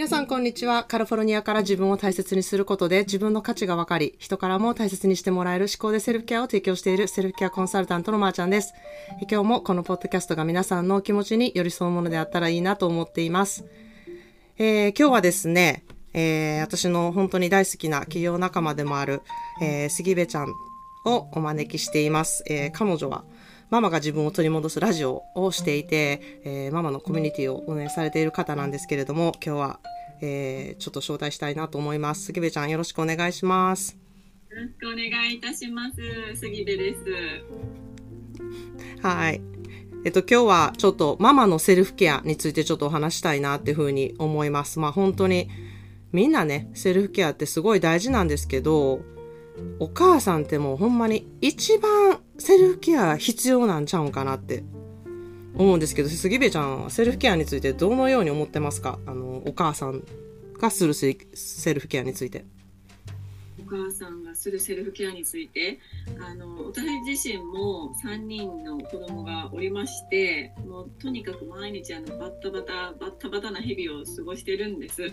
皆さんこんにちは。カリフォルニアから自分を大切にすることで自分の価値が分かり、人からも大切にしてもらえる思考でセルフケアを提供しているセルフケアコンサルタントのまーちゃんです。今日もこのポッドキャストが皆さんのお気持ちに寄り添うものであったらいいなと思っています。えー、今日はですね、えー、私の本当に大好きな企業仲間でもある、えー、杉部ちゃんをお招きしています。えー、彼女はママが自分を取り戻すラジオをしていて、えー、ママのコミュニティを運営されている方なんですけれども、今日は、えー、ちょっと招待したいなと思います。杉部ちゃんよろしくお願いします。よろしくお願いいたします。杉部です。はい。えっと、今日はちょっとママのセルフケアについてちょっとお話したいなっていうふうに思います。まあ本当にみんなね、セルフケアってすごい大事なんですけど、お母さんってもうほんまに一番セルフケア必要なんちゃうんかなって。思うんですけど、杉部ちゃんはセルフケアについてどのように思ってますか？あの、お母さんがするセルフケアについて。お母さんがするセルフケアについて？あの私自身も3人の子供がおりましてもうとにかく毎日あのバッタバタバッタバタな日々を過ごしてるんです。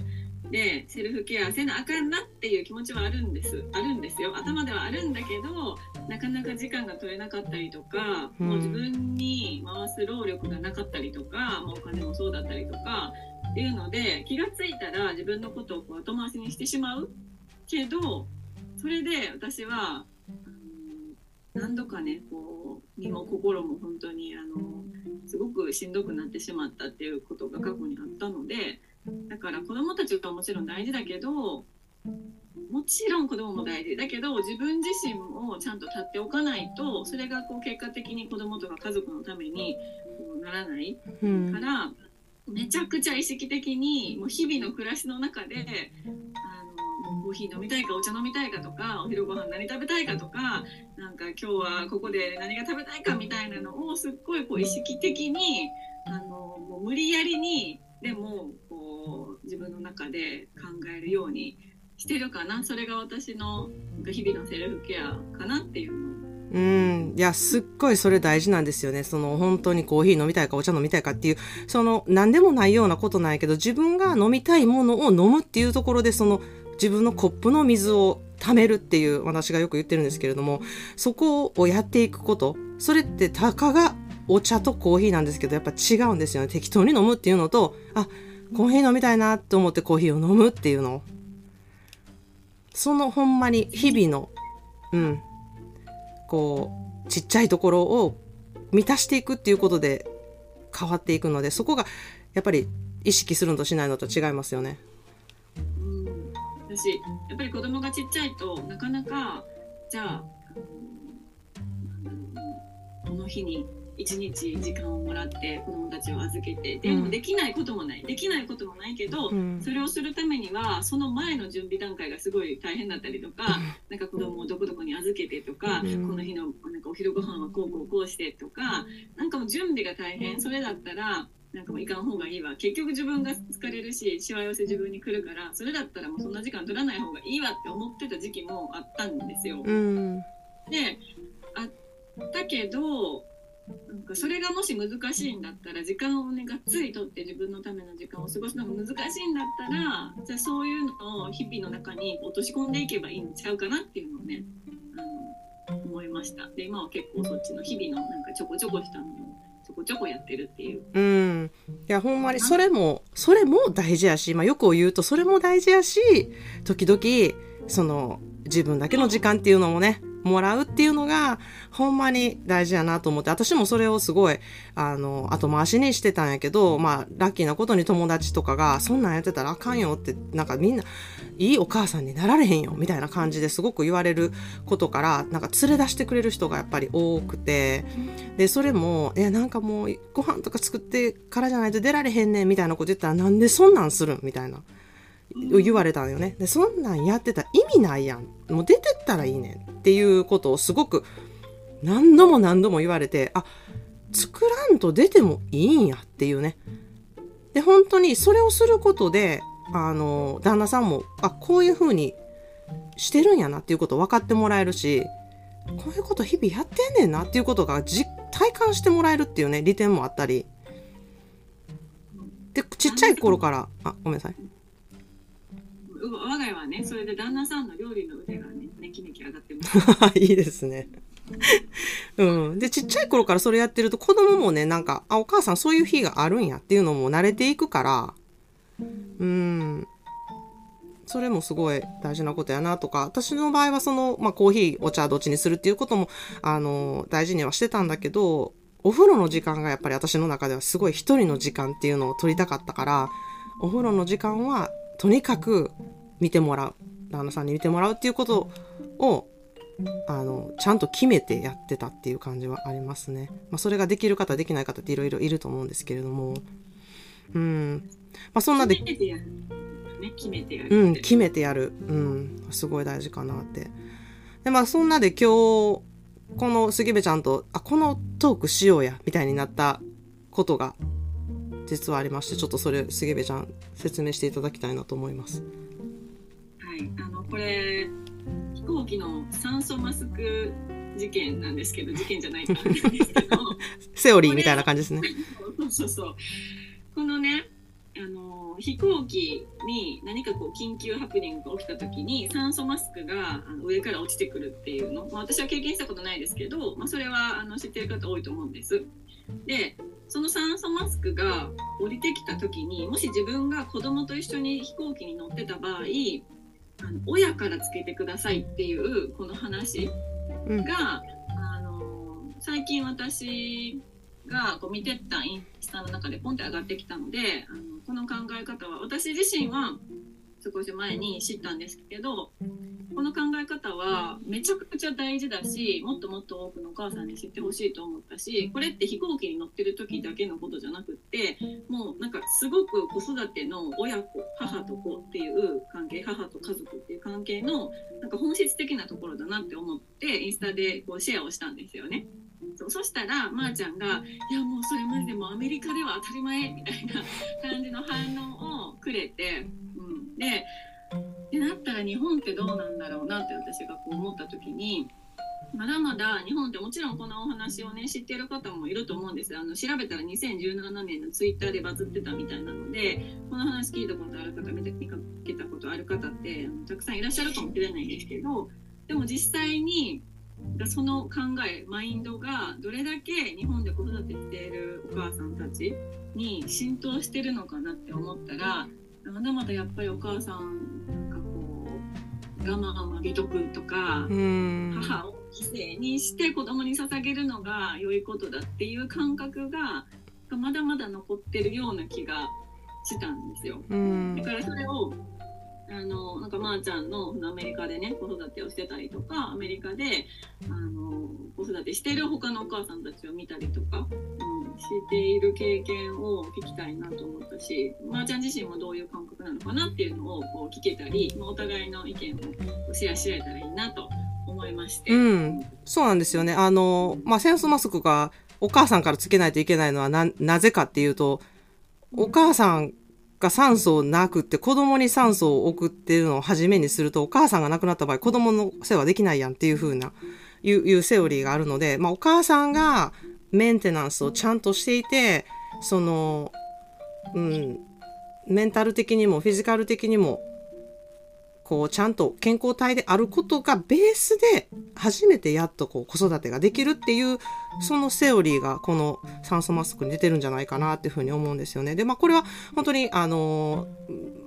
でセルフケアせなあかんなっていう気持ちはあるんです。あるんですよ。頭ではあるんだけどなかなか時間が取れなかったりとか、もう自分に回す労力がなかったりとか、もうお金もそうだったりとかっていうので気が付いたら自分のことをこう後回しにしてしまうけどそれで私は何度かねこう身も心も本当にあのすごくしんどくなってしまったっていうことが過去にあったのでだから子どもたちはもちろん大事だけどもちろん子供も大事。だけど自分自身もちゃんと立っておかないとそれがこう結果的に子供とか家族のためにこうならない、うん、からめちゃくちゃ意識的にもう日々の暮らしの中であのコーヒー飲みたいかお茶飲みたいかとかお昼ご飯何食べたいかとかなんか今日はここで何が食べたいかみたいなのをすっごいこう意識的にあのもう無理やりにでもこう自分の中で考えるようにしてるかなそれが私の日々のセルフケアかなっていううん。いや、すっごいそれ大事なんですよね。その、本当にコーヒー飲みたいかお茶飲みたいかっていう、その、何でもないようなことなんやけど、自分が飲みたいものを飲むっていうところで、その、自分のコップの水を貯めるっていう、私がよく言ってるんですけれども、そこをやっていくこと、それってたかがお茶とコーヒーなんですけど、やっぱ違うんですよね。適当に飲むっていうのと、あ、コーヒー飲みたいなって思ってコーヒーを飲むっていうの。そのほんまに日々の、うん、こう、ちっちゃいところを満たしていくっていうことで変わっていくので、そこがやっぱり意識するのとしないのと違いますよね。私、やっぱり子供がちっちゃいとなかなか、じゃあ、この日に1日時間をもらって子どもたちを預けてでもできないこともない、できないこともないけど、うん、それをするためにはその前の準備段階がすごい大変だったりとか、うん、なんか子どもをどこどこに預けてとか、うん、この日のなんかお昼ご飯はこうこうこうしてとかなんかもう準備が大変。それだったらなんかもう行かん方がいいわ。結局自分が疲れるししわ寄せ自分に来るからそれだったらもうそんな時間取らない方がいいわって思ってた時期もあったんですよ。であったけどなんかそれがもし難しいんだったら時間をねがっつりとって自分のための時間を過ごすのが難しいんだったらじゃあそういうのを日々の中に落とし込んでいけばいいんちゃうかなっていうのをねあの思いましたで今は結構そっちの日々のなんかちょこちょこしたのをちょこちょこやってるっていう。うん。いや、ほんまに、それも、それも大事やし、まあ、よく言うと、それも大事やし、時々、その、自分だけの時間っていうのもね、もらうっていうのが、ほんまに大事やなと思って、私もそれをすごい、あの、後回しにしてたんやけど、まあ、ラッキーなことに友達とかが、そんなんやってたらあかんよって、なんかみんな、いいお母さんになられへんよ、みたいな感じですごく言われることから、なんか連れ出してくれる人がやっぱり多くて、で、それも、え、なんかもう、ご飯とか作ってからじゃないと出られへんねん、みたいなこと言ったら、なんでそんなんするんみたいな。言われたんよね。で、そんなんやってたら意味ないやん。もう出てったらいいねんっていうことをすごく何度も何度も言われて、あ、作らんと出てもいいんやっていうね。で、本当にそれをすることで、あの、旦那さんも、あ、こういう風にしてるんやなっていうことを分かってもらえるし、こういうこと日々やってんねんなっていうことが実体感してもらえるっていうね、利点もあったり。で、ちっちゃい頃から、あ、ごめんなさい。う我が家はねそれで旦那さんの料理の腕がねめきめき上がってます いいですね。うん。で、ちっちゃい頃からそれやってると子供もね、なんか、あ、お母さんそういう日があるんやっていうのも慣れていくから、うん。それもすごい大事なことやなとか、私の場合はその、まあ、コーヒー、お茶どっちにするっていうことも、あの、大事にはしてたんだけど、お風呂の時間がやっぱり私の中ではすごい一人の時間っていうのを取りたかったから、お風呂の時間はとにかく見てもらう。旦那さんに見てもらうっていうことを、あの、ちゃんと決めてやってたっていう感じはありますね。まあ、それができる方、できない方っていろいろいると思うんですけれども。うん。まあ、そんなで決、めてやるね決めてやるうん、決めてやる。うん。すごい大事かなって。で、まあ、そんなで今日、この杉部ちゃんと、あ、このトークしようや、みたいになったことが、実はありまして、ちょっとそれ、杉部ちゃん、説明していただきたいなと思います。はい、あのこれ飛行機の酸素マスク事件なんですけど事件じゃないからなんですけど セオリーみたいな感じですね。そうそうそうこのねあの飛行機に何かこう緊急ハプニングが起きた時に酸素マスクがあの上から落ちてくるっていうの、まあ、私は経験したことないですけど、まあ、それはあの知ってる方多いと思うんです。でその酸素マスクが降りてきた時にもし自分が子供と一緒に飛行機に乗ってた場合あの親からつけてくださいっていうこの話うん。が、あの最近私がこう見てったインスタの中でポンって上がってきたのであのこの考え方は私自身は少し前に知ったんですけどこの考え方はめちゃくちゃ大事だしもっともっと多くのお母さんに知ってほしいと思ったしこれって飛行機に乗ってる時だけのことじゃなくってもうなんかすごく子育ての親子母と子っていう関係母と家族っていう関係のなんか本質的なところだなって思ってインスタでこうシェアをしたんですよね。そうそしたらまー、ちゃんが「いやもうそれマジでもうアメリカでは当たり前」みたいな感じの反応をくれて、うん、ででなったら日本ってどうなんだろうなって私がこう思った時にまだまだ日本ってもちろんこのお話をね知ってる方もいると思うんです。あの調べたら2017年のツイッターでバズってたみたいなのでこの話聞いたことある方見かけたことある方ってたくさんいらっしゃるかもしれないんですけどでも実際にその考えマインドがどれだけ日本で子育てしているお母さんたちに浸透してるのかなって思ったらまだまだやっぱりお母さんなんかこう我慢を曲げとくとかう、ん。母を犠牲にして子供に捧げるのが良いことだっていう感覚ががまだまだ残ってるような気がしたんですよ。うんだ。からそれをあのなんかまーちゃんのアメリカでね子育てをしてたりとかアメリカであの子育てしてる他のお母さんたちを見たりとか、うん、している経験を聞きたいなと思ったしまーちゃん自身もどういう感覚なのかなっていうのをこう聞けたり、まあ、お互いの意見をシェアし合えたらいいなと思いまして。うん。そうなんですよね。あの、まあ、センスマスクがお母さんからつけないといけないのはな、なぜかっていうと、お母さんが酸素をなくって子供に酸素を送ってるのを初めにすると、お母さんが亡くなった場合、子供の世話できないやんっていう風な、いう、いうセオリーがあるので、まあ、お母さんがメンテナンスをちゃんとしていて、その、うん、メンタル的にもフィジカル的にもこう、ちゃんと健康体であることがベースで、初めてやっとこう、子育てができるっていう、そのセオリーが、この酸素マスクに出てるんじゃないかなっていうふうに思うんですよね。で、まあ、これは本当に、あの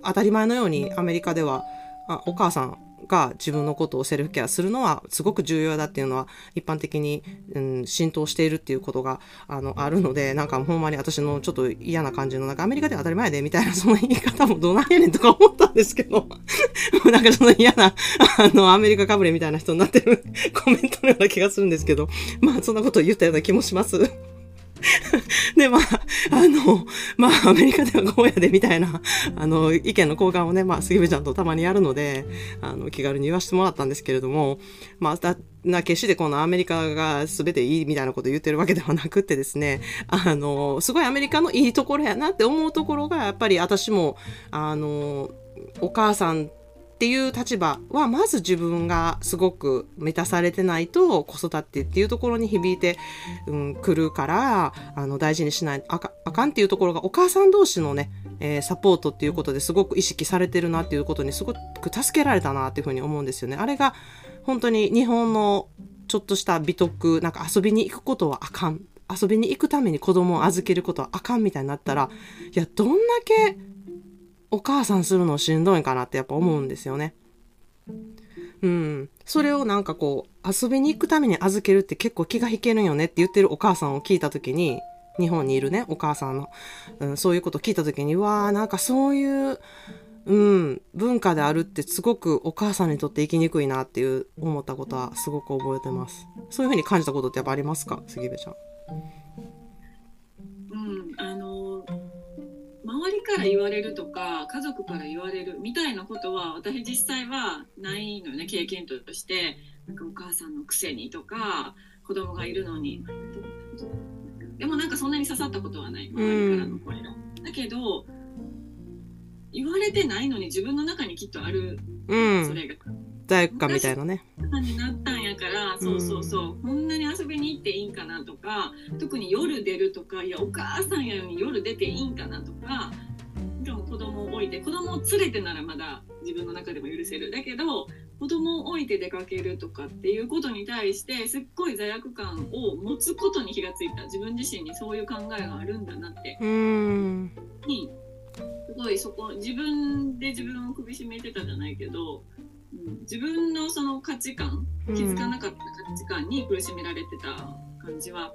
当たり前のようにアメリカでは、あお母さんが自分のことをセルフケアするのはすごく重要だっていうのは一般的に、うん、浸透しているっていうことがあのあるのでなんかほんまに私のちょっと嫌な感じのなんかアメリカでは当たり前でみたいな その言い方もどないやねんとか思ったんですけど なんかその嫌なあのアメリカかぶれみたいな人になってる コメントのような気がするんですけどまあそんなことを言ったような気もします。で、まあ、あの、まあ、アメリカではこうやで、みたいな、あの、意見の交換をね、まあ、杉部ちゃんとたまにやるので、あの、気軽に言わせてもらったんですけれども、まあ、だ、な、決してこのアメリカが全ていいみたいなこと言ってるわけではなくってですね、あの、すごいアメリカのいいところやなって思うところが、やっぱり私も、あの、お母さんっていう立場は、まず自分がすごく満たされてないと、子育てっていうところに響いて、うん、来るから、あの、大事にしない、あかあかんっていうところが、お母さん同士のね、えー、サポートっていうことですごく意識されてるなっていうことにすごく助けられたなっていうふうに思うんですよね。あれが、本当に日本のちょっとした美徳、なんか遊びに行くことはあかん。遊びに行くために子供を預けることはあかんみたいになったら、いや、どんだけお母さんするのしんどいかなってやっぱ思うんですよね。うん。それをなんかこう、遊びに行くために預けるって結構気が引けるんよねって言ってるお母さんを聞いたときに、日本にいるね、お母さんの、うん、そういうこと聞いたときに、わー、なんかそういう、うん、文化であるってすごくお母さんにとって生きにくいなっていう思ったことはすごく覚えてます。そういうふうに感じたことってやっぱありますか？杉部ちゃ。ん、周りから言われるとか家族から言われるみたいなことは私実際はないのよね経験として。なんかお母さんのくせにとか子供がいるのに。でもなんかそんなに刺さったことはない。周りからの声が。だけど言われてないのに自分の中にきっとある、うん、それが。罪悪感みたいなね。になったんやからそうそうそう、こんなに遊びに行っていいんかなとか特に夜出るとかいやお母さんやのに夜出ていいんかなとかでも子供を置いて子供を連れてならまだ自分の中でも許せる。だけど子供を置いて出かけるとかっていうことに対してすっごい罪悪感を持つことに気がついた。自分自身にそういう考えがあるんだなって。にすごいそこ自分で自分を首絞めてたじゃないけど自分のその価値観気づかなかった価値観に苦しめられてた感じは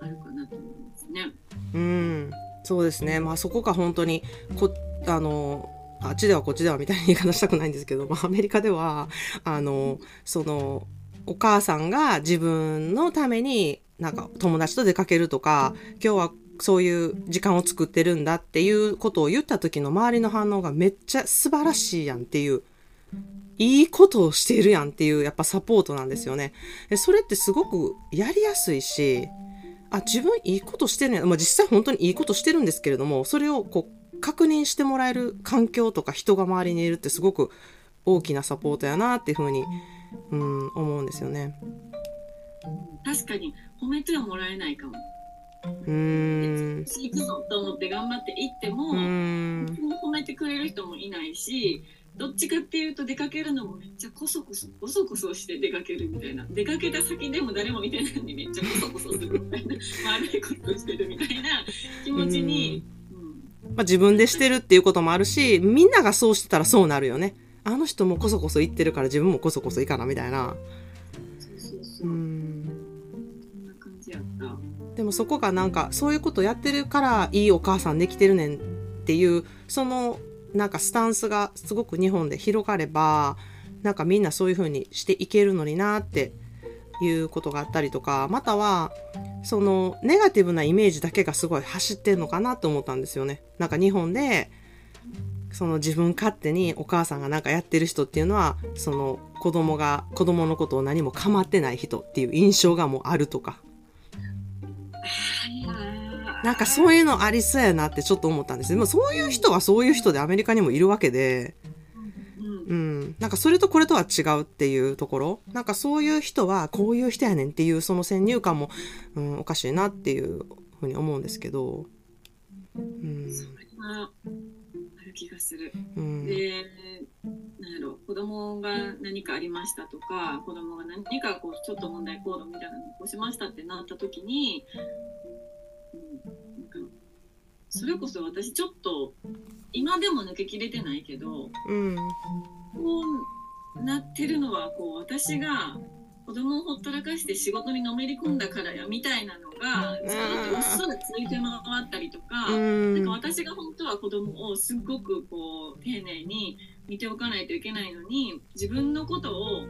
あるかなと思いますね。うん、そうですね。まあそこが本当にこあのあっちではこっちではみたいな言い方したくないんですけど、まあ、アメリカではあのそのお母さんが自分のためになんか友達と出かけるとか今日はそういう時間を作ってるんだっていうことを言った時の周りの反応がめっちゃ素晴らしいやんっていういいことをしているやんっていうやっぱサポートなんですよね。それってすごくやりやすいし、あ、自分いいことしてるやん。まあ実際本当にいいことしてるんですけれども、それをこう確認してもらえる環境とか人が周りにいるってすごく大きなサポートやなっていうふうに、うん、思うんですよね。確かに褒めてはもらえないかも。うん。行くぞと思って頑張って行っても、褒めてくれる人もいないし、どっちかっていうと出かけるのもめっちゃこそこそこそこそして出かけるみたいな。出かけた先でも誰も見てない。のにめっちゃこそこそするみたいな。悪いことしてるみたいな。気持ちに、うん、まあ、自分でしてるっていうこともあるしみんながそうしてたらそうなるよね。あの人もこそこそ言ってるから自分もこそこそいいかなみたいな。そうそうそう。うん。そんな感じやった。でもそこがなんかそういうことやってるからいいお母さんできてるねんっていうそのなんかスタンスがすごく日本で広がれば、なんかみんなそういう風にしていけるのになっていうことがあったりとか、または、そのネガティブなイメージだけがすごい走ってんのかなと思ったんですよね。なんか日本で、その自分勝手にお母さんがなんかやってる人っていうのは、その子供が、子供のことを何も構ってない人っていう印象がもうあるとか。なんかそういうのありそうやなってちょっと思ったんですでもそういう人はそういう人でアメリカにもいるわけで、うん。なんかそれとこれとは違うっていうところ。なんかそういう人はこういう人やねんっていうその先入観も、うん、おかしいなっていうふうに思うんですけど。うん。それはある気がする。うん、で、なんやろ、子供が何かありましたとか、子供が何かこうちょっと問題行動みたいなのを起こしましたってなった時に、それこそ私ちょっと今でも抜けきれてないけど、うん、こうなってるのはこう私が子供をほったらかして仕事にのめり込んだからやみたいなのがずっとうっすらついて回ったりとか,、なんか私が本当は子供をすっごくこう丁寧に見ておかないといけないのに自分のことを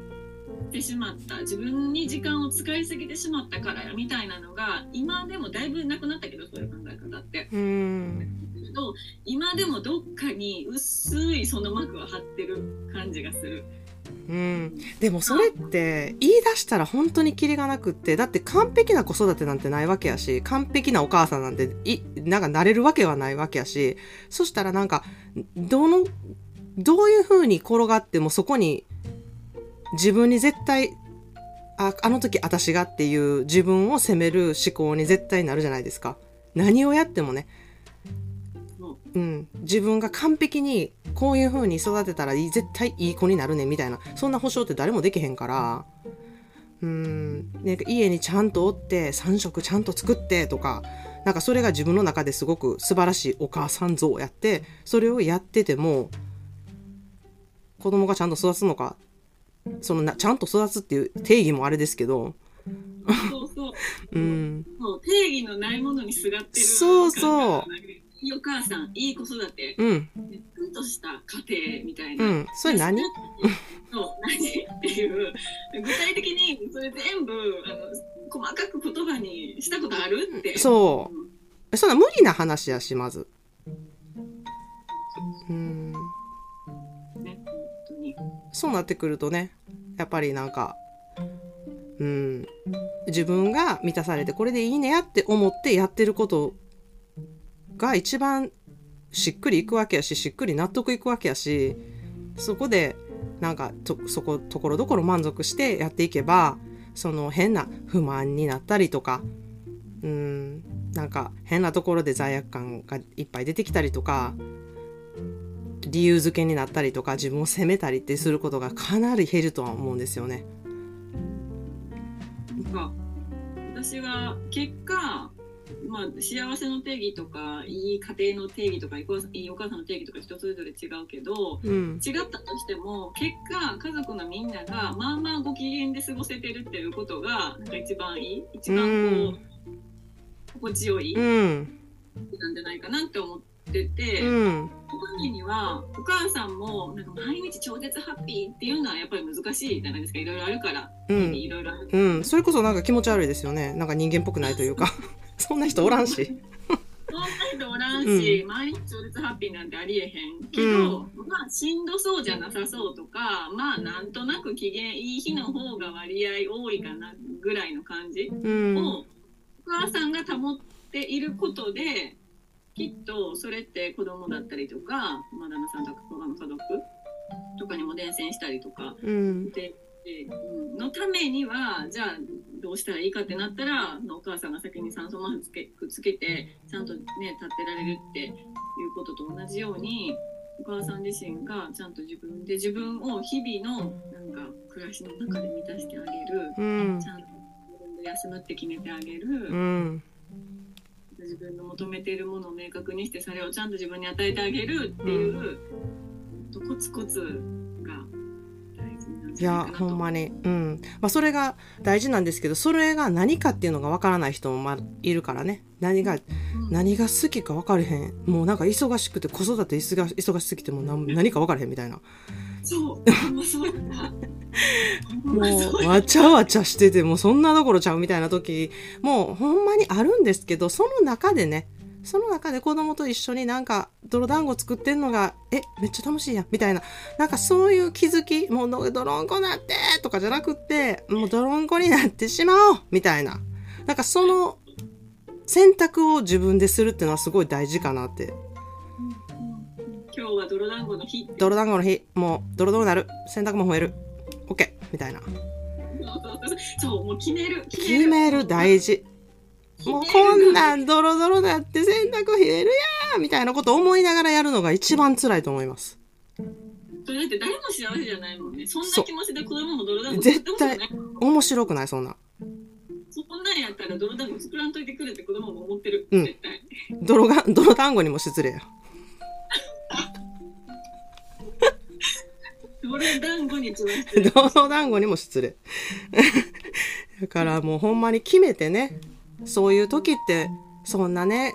てしまった自分に時間を使いすぎてしまったからやみたいなのが今でもだいぶなくなったけどそういう考え方って。うん今でもどっかに薄いその膜は張ってる感じがする。うん、でもそれって言い出したら本当にキリがなくってだって完璧な子育てなんてないわけやし完璧なお母さんなんていなんかなれるわけはないわけやしそしたらなんかどのどういう風に転がってもそこに自分に絶対ああの時私がっていう自分を責める思考に絶対なるじゃないですか。何をやってもね。うん、自分が完璧にこういう風に育てたら絶対いい子になるねみたいな。そんな保証って誰もできへんから。うん、ね、家にちゃんとおって3食ちゃんと作ってとか。なんかそれが自分の中ですごく素晴らしいお母さん像やってそれをやってても子供がちゃんと育つのかそのなちゃんと育つっていう定義もあれですけど、そうそう。うん、そう定義のないものにすがってる。そうそういいお母さん、いい子育て、うん、ねちゃんとした家庭みたいうな。ん、それ何？そう、何？っていう、具体的にそれ全部、あの、細かく言葉にしたことあるって。そうそんな無理な話やし、まず。うん。に。そうなってくるとね、やっぱりなんか、うん、自分が満たされてこれでいいねやって思ってやってることが一番しっくりいくわけやし、しっくり納得いくわけやし、そこでなんかとそこ、ところどころ満足してやっていけば、その変な不満になったりとか、うん、なんか変なところで罪悪感がいっぱい出てきたりとか、理由付けになったりとか自分を責めたりってすることがかなり減るとは思うんですよね。なんか私は結果、まあ、幸せの定義とかいい家庭の定義とかいいお母さんの定義とか人それぞれ違うけどうん。違ったとしても結果家族のみんながまあまあご機嫌で過ごせてるっていうことがなんか一番いい一番こう心地よいうん。なんじゃないかなって思ってて、うん。本人にはお母さんもなんか毎日超絶ハッピーっていうのはやっぱり難しいじゃないですかいろいろあるから、うん。いろいろあるうん。それこそなんか気持ち悪いですよね。なんか人間っぽくないというか。そんな人おらんし。そんな人おらんし、毎日超絶ハッピーなんてありえへんけど、まあしんどそうじゃなさそうとかまあなんとなく機嫌いい日の方が割合多いかなぐらいの感じうん。をお母さんが保っていることできっとそれって子供だったりとか、まあ、旦那さんとか他の家族とかにも伝染したりとかうん。で、のためにはじゃあどうしたらいいかってなったらお母さんが先に酸素マスクつけてちゃんとね立ってられるっていうことと同じようにお母さん自身がちゃんと自分で自分を日々のなんか暮らしの中で満たしてあげるうんち。ゃんと自分で休むって決めてあげる、うん。自分の求めているものを明確にしてそれをちゃんと自分に与えてあげるっていう、とコツコツが大事なんいやじゃないかなと。ほんまに。うん。まあそれが大事なんですけどそれが何かっていうのがわからない人もまいるからね。何がうん何が好きか分かれへん。もうなんか忙しくて子育て忙忙しすぎても何何か分からへんみたいなそう、ほんまそうやった。ほんまもうわちゃわちゃしててもうそんなどころちゃうみたいな時もうほんまにあるんですけどその中でねその中で子供と一緒になんか泥団子作ってんのがえめっちゃ楽しいやみたいななんかそういう気づきもう泥んこなってとかじゃなくってもう泥んこになってしまおうみたいななんかその選択を自分でするっていうのはすごい大事かなって今日は泥団子の日って。泥団子の日もう泥泥なる洗濯も増える OK みたいなそうもう決める。決める大事もうこんなんドロドロだって洗濯冷えるやんみたいなこと思いながらやるのが一番辛いと思います。それだって誰も幸せじゃないもんね。そんな気持ちで子供も泥団子絶作ってほし対くない面白くないそんな。そんなんやったら泥団子作らんといてくれって子供も思ってる。うん絶対。泥が、泥団子にも失礼や。泥団子に。泥団子にも失礼。だからもうほんまに決めてね、そういう時って、そんなね、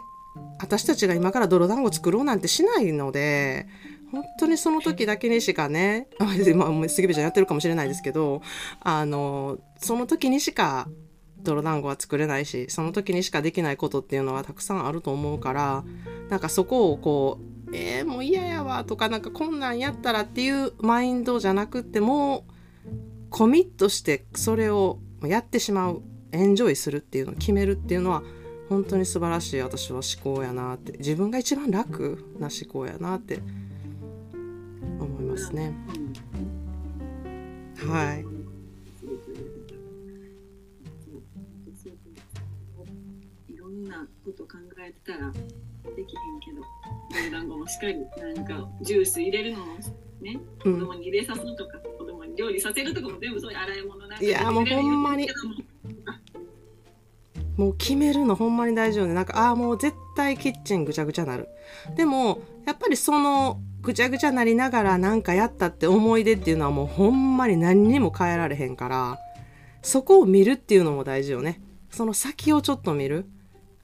私たちが今から泥団子作ろうなんてしないので、本当にその時だけにしかね、今杉部ちゃんやってるかもしれないですけど、あの、その時にしか泥団子は作れないし、その時にしかできないことっていうのはたくさんあると思うから、なんかそこをこう、えー、もう嫌やわとか、なんかこんなんやったらっていうマインドじゃなくてもう、コミットしてそれをやってしまう、エンジョイするっていうのを決めるっていうのは、本当に素晴らしい私は思考やなって、自分が一番楽な思考やなって思いますね。はい。いろんなこと考えてたらできへんけど、団子もしっかり、なんかジュース入れるのもね、うん、子供に入れさすとか、子供に料理させるとかも全部そういう洗い物なんかいやもうほんまにももう決めるのほんまに大事よね。なんか、ああ、もう絶対キッチンぐちゃぐちゃなる。でも、やっぱりそのぐちゃぐちゃなりながらなんかやったって思い出っていうのはもうほんまに何にも変えられへんから、そこを見るっていうのも大事よね。その先をちょっと見る。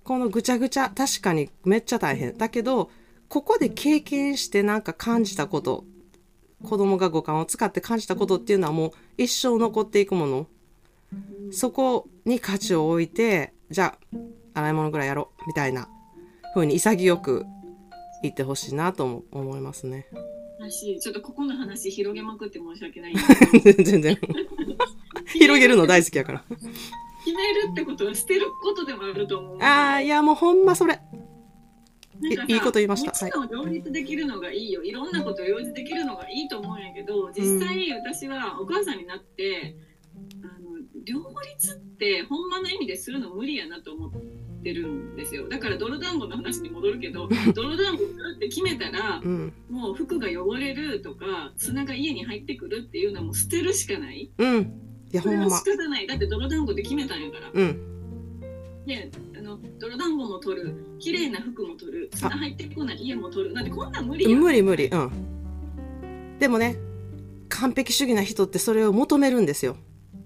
このぐちゃぐちゃ、確かにめっちゃ大変。だけど、ここで経験してなんか感じたこと、子供が五感を使って感じたことっていうのはもう一生残っていくもの。そこに価値を置いて、じゃあ、洗い物ぐらいやろう、みたいな風に潔く言ってほしいなとも思いますね。話ちょっとここの話広げまくって申し訳ない全然。広げるの大好きやから。決めるってことは捨てることでもあると思う。ああ、いやもうほんまそれ。いいいこと言いましたもちろん両立できるのがいいよ。いろんなことを両立できるのがいいと思うんやけど、実際私はお母さんになって、あの両立ってほんまの意味でするの無理やなと思ってるんですよ。だから泥団子の話に戻るけど、泥団子するって決めたら、うん。もう服が汚れるとか、砂が家に入ってくるっていうのはもう捨てるしかない。うん。いやほんま。仕方ない。だって泥団子で決めたんやから。うん。であの泥団子も取る綺麗な服も取る砂入ってこない家も取るだってこんなん無理無理無理。うん。でもね、完璧主義な人ってそれを求めるんですよ。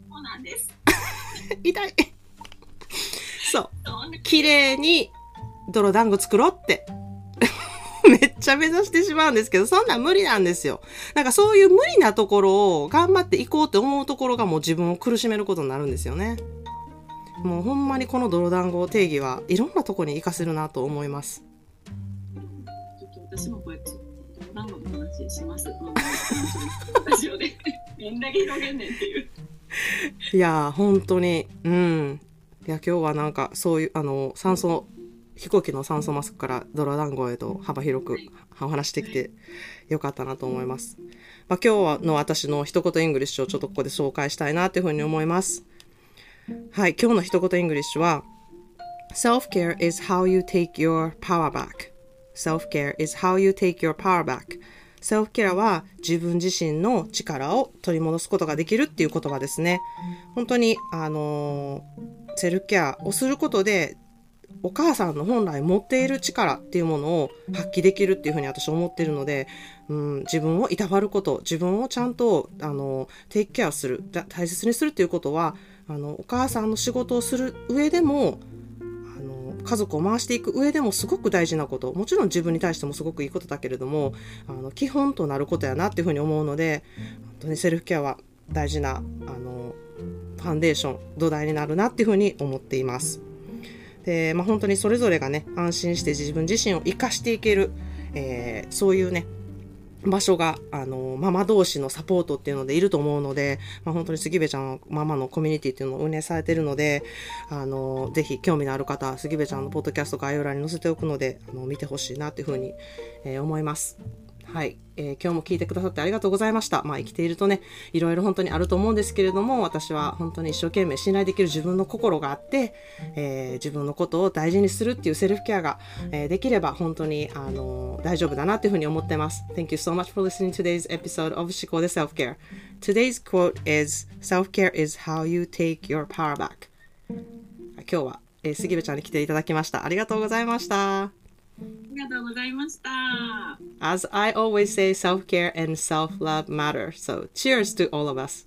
そうなんです 痛い。そう。綺麗に泥団子作ろうって。めっちゃ目指してしまうんですけど、そんなん無理なんですよ。なんかそういう無理なところを頑張っていこうって思うところがもう自分を苦しめることになるんですよね。もうほんまにこの泥団子定義はいろんなとこに活かせるなと思います。ちょっと私もこうやって泥団子の話しますラジオでどんだけ広げんねんっていういやー、本当に、うん。いや、今日はなんかそういう、あの、酸素、飛行機の酸素マスクから泥団子へと幅広くお話してきてよかったなと思います。まあ、今日の私の一言 English をちょっとここで紹介したいなというふうに思います。はい、今日の一言 English は Self-care is how you take your power back. Self-care is how you take your power back. セルフケアは自分自身の力を取り戻すことができるっていう言葉ですね。本当に、あのーセルフケアをすることで、お母さんの本来持っている力っていうものを発揮できるっていうふうに私思っているので、うん、自分をいたわること、自分をちゃんと、あの、テイクケアする、だ大切にするっていうことは、あの、お母さんの仕事をする上でも、あの家族を回していく上でもすごく大事なこともちろん自分に対してもすごくいいことだけれどもあの基本となることやなっていうふうに思うので本当にセルフケアは大事なあのファンデーション土台になるなっていうふうに思っています。で、まあ、本当にそれぞれがね安心して自分自身を生かしていける、えーそういうね場所が、あの、ママ同士のサポートっていうのでいると思うので、まあ、本当に杉部ちゃんのママのコミュニティっていうのを運営されてるので、あの、ぜひ興味のある方、杉部ちゃんのポッドキャスト概要欄に載せておくので、あの、見てほしいなっていうふうに、えー思います。はい、えー今日も聞いてくださってありがとうございました。まあ生きているとね、いろいろ本当にあると思うんですけれども、私は本当に一生懸命信頼できる自分の心があって、えー自分のことを大事にするっていうセルフケアが、えーできれば本当に、あの大丈夫だなっていうふうに思ってます。Thank you so much for listening to today's episode of 思考で Self-Care. Today's quote is, Self-care is how you take your power back. 今日は、えー杉部ちゃんに来ていただきました。ありがとうございました。ありがとうございました。 As I always say, self care and self love matter. So, cheers to all of us.